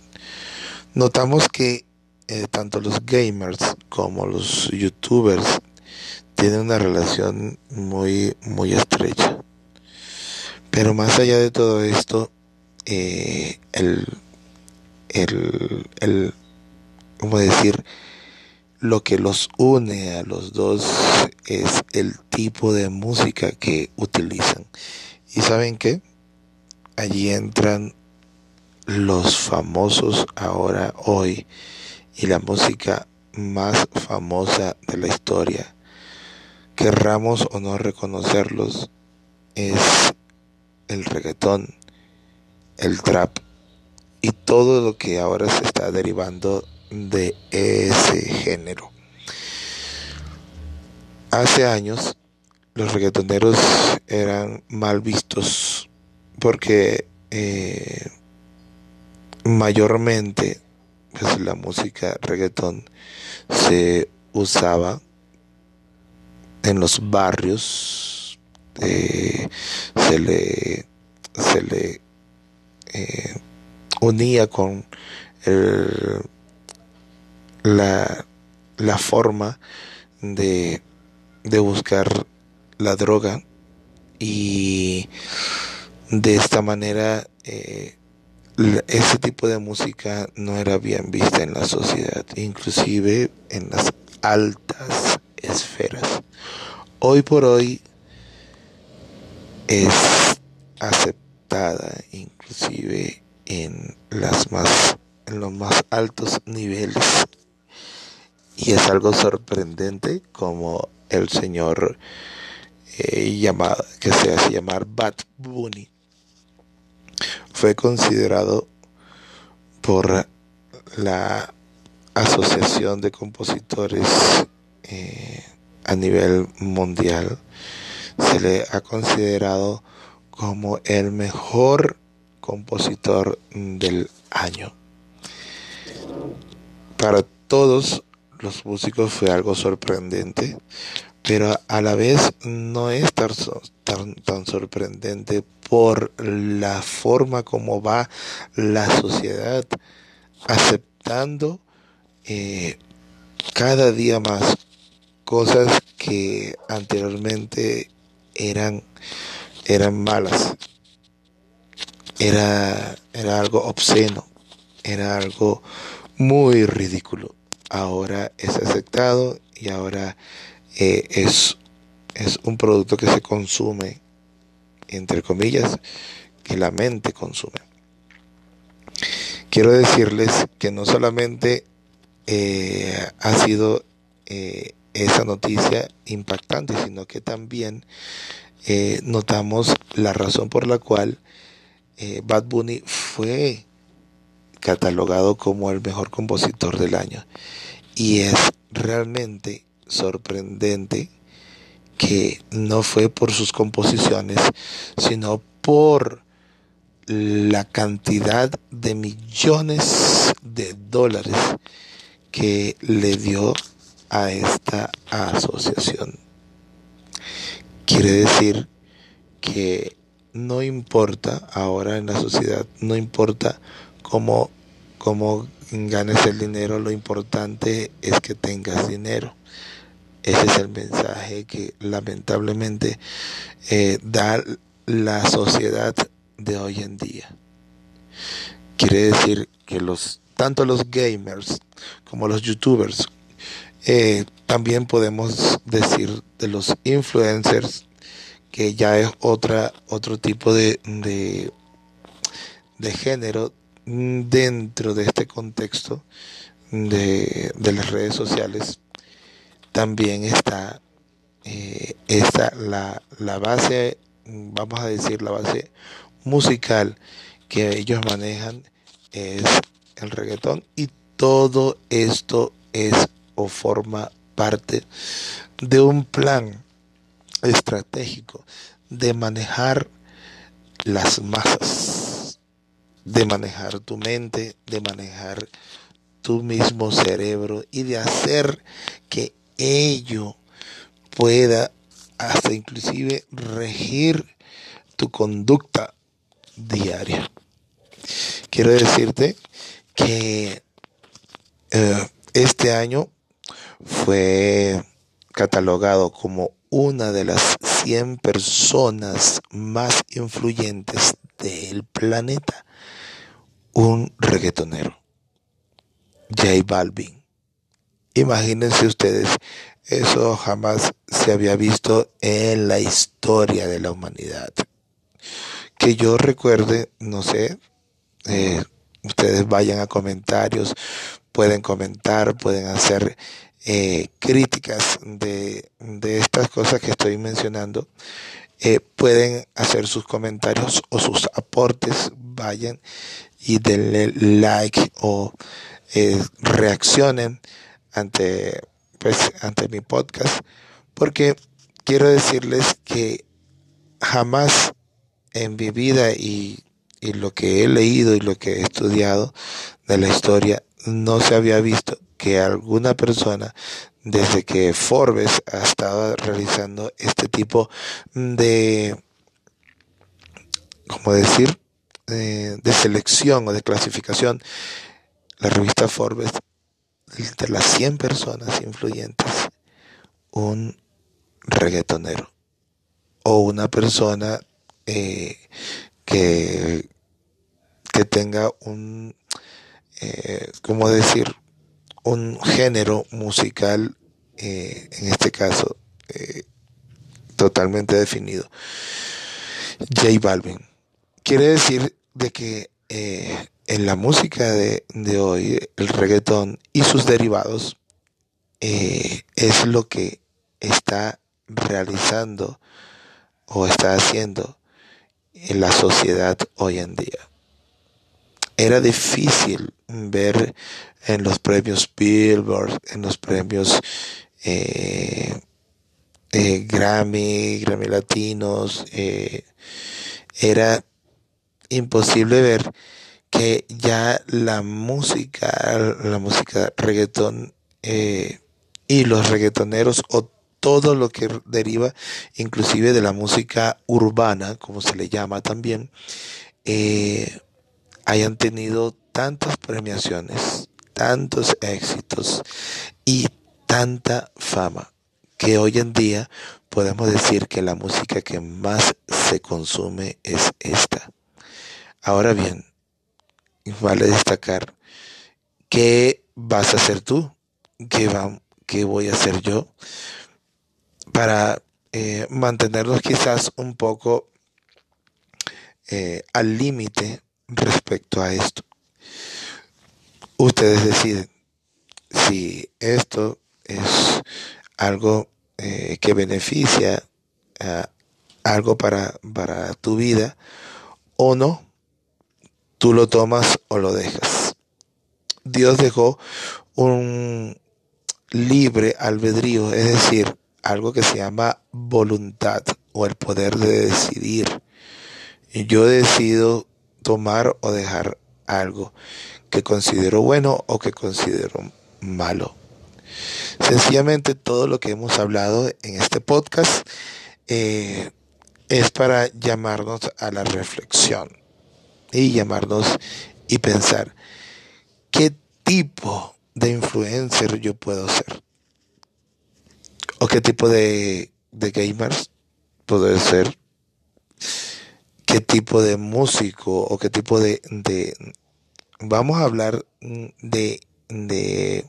Notamos que eh, tanto los gamers como los youtubers tienen una relación muy, muy estrecha. Pero más allá de todo esto, eh, el, el, el, ¿cómo decir? Lo que los une a los dos es el tipo de música que utilizan. ¿Y saben qué? Allí entran los famosos ahora, hoy, y la música más famosa de la historia. Querramos o no reconocerlos, es el reggaetón, el trap y todo lo que ahora se está derivando de ese género. Hace años los reggaetoneros eran mal vistos porque eh, mayormente pues, la música reggaetón se usaba en los barrios eh, se le se le eh, unía con el, la, la forma de, de buscar la droga y de esta manera eh, ese tipo de música no era bien vista en la sociedad, inclusive en las altas esferas. Hoy por hoy es aceptada inclusive en las más en los más altos niveles y es algo sorprendente como el señor eh, llamado que se hace llamar Bad Bunny fue considerado por la asociación de compositores eh, a nivel mundial se le ha considerado como el mejor compositor del año. Para todos los músicos fue algo sorprendente, pero a la vez no es tan, tan, sorprendente por la forma como va la sociedad aceptando eh, cada día más cosas que anteriormente eran eran malas era, era algo obsceno, era algo muy ridículo. Ahora es aceptado y ahora eh, es es un producto que se consume, entre comillas, que la mente consume. Quiero decirles que no solamente eh, ha sido eh, esa noticia impactante, sino que también notamos la razón por la cual Bad Bunny fue catalogado como el mejor compositor del año. Y es realmente sorprendente que no fue por sus composiciones, sino por la cantidad de millones de dólares que le dio a esta asociación. Quiere decir que no importa ahora en la sociedad, no importa cómo, cómo ganes el dinero, lo importante es que tengas dinero. Ese es el mensaje que lamentablemente eh, da la sociedad de hoy en día. Quiere decir que los tanto los gamers como los youtubers eh, también podemos decir de los influencers que ya es otra otro tipo de, de, de género dentro de este contexto de, las redes sociales también está eh, la, la base vamos a decir la base musical que ellos manejan es el reggaetón y todo esto es o forma parte de un plan estratégico de manejar las masas, de manejar tu mente, de manejar tu mismo cerebro y de hacer que ello pueda hasta inclusive regir tu conducta diaria. Quiero decirte que eh, este año fue catalogado como una de las 100 personas más influyentes del planeta, un reggaetonero, J Balvin. Imagínense ustedes, eso jamás se había visto en la historia de la humanidad que yo recuerde, no sé, eh, ustedes vayan a comentarios, pueden comentar, pueden hacer eh, críticas de, de, estas cosas que estoy mencionando. Eh, pueden hacer sus comentarios o sus aportes, vayan y denle like o reaccionen ante, pues, ante mi podcast, porque quiero decirles que jamás en mi vida y, lo que he leído y lo que he estudiado de la historia, no se había visto que alguna persona desde que Forbes ha estado realizando este tipo de, como decir, de, selección o de clasificación, la revista Forbes, de las 100 personas influyentes, un reggaetonero o una persona eh, que, que tenga un, eh, ¿cómo decir? Un género musical, eh, en este caso, eh, totalmente definido. J Balvin. Quiere decir de que en la música de, de, hoy, el reggaetón y sus derivados, es lo que está realizando o está haciendo en la sociedad hoy en día. Era difícil ver en los premios Billboard, en los premios eh, eh, Grammy, Grammy Latinos, eh, era imposible ver que ya la música, la música reggaetón y los reggaetoneros o todo lo que deriva inclusive de la música urbana, como se le llama también, hayan tenido tantas premiaciones, tantos éxitos y tanta fama, que hoy en día podemos decir que la música que más se consume es esta. Ahora bien, vale destacar, ¿qué vas a hacer tú? ¿Qué, va, qué voy a hacer yo? para eh, mantenernos quizás un poco eh, al límite respecto a esto. Ustedes deciden si esto es algo eh, que beneficia algo para, para tu vida o no, tú lo tomas o lo dejas. Dios dejó un libre albedrío, es decir, algo que se llama voluntad o el poder de decidir. Yo decido tomar o dejar algo que considero bueno o que considero malo. Sencillamente todo lo que hemos hablado en este podcast eh, es para llamarnos a la reflexión y llamarnos y pensar qué tipo de influencer yo puedo ser o qué tipo de, de gamers puedo ser qué tipo de músico o qué tipo de, de vamos a hablar de, de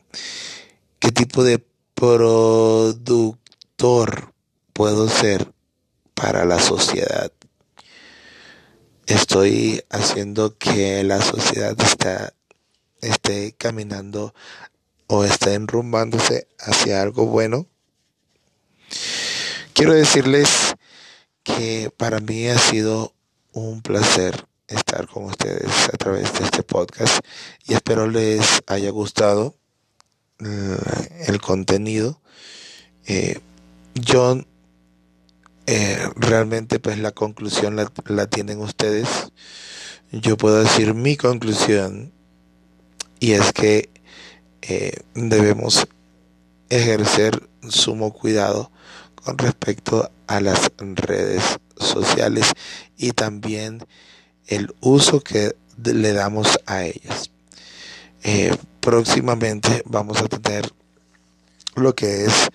qué tipo de productor puedo ser para la sociedad. Estoy haciendo que la sociedad está, esté caminando o esté enrumbándose hacia algo bueno. Quiero decirles que para mí ha sido un placer estar con ustedes a través de este podcast y espero les haya gustado eh, el contenido. Eh, John eh, realmente pues la conclusión la, tienen ustedes. Yo puedo decir mi conclusión y es que eh, debemos ejercer sumo cuidado con respecto a las redes sociales y también el uso que le damos a ellas. Eh, próximamente vamos a tener lo que es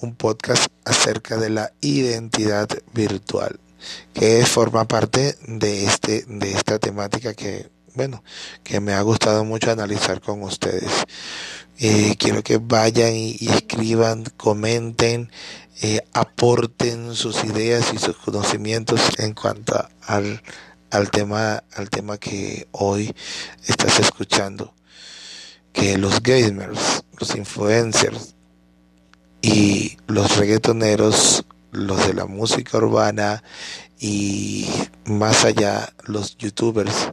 un podcast acerca de la identidad virtual, que forma parte de este de esta temática que bueno, que me ha gustado mucho analizar con ustedes. Eh, quiero que vayan y, escriban, comenten, eh, aporten sus ideas y sus conocimientos en cuanto al, al tema al tema que hoy estás escuchando que los gamers los influencers y los reggaetoneros, los de la música urbana y más allá los youtubers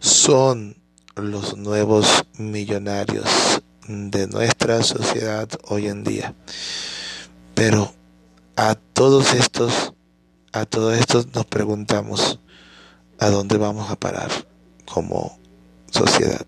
son los nuevos millonarios de nuestra sociedad hoy en día. Pero a todos estos, a todos estos nos preguntamos a dónde vamos a parar como sociedad.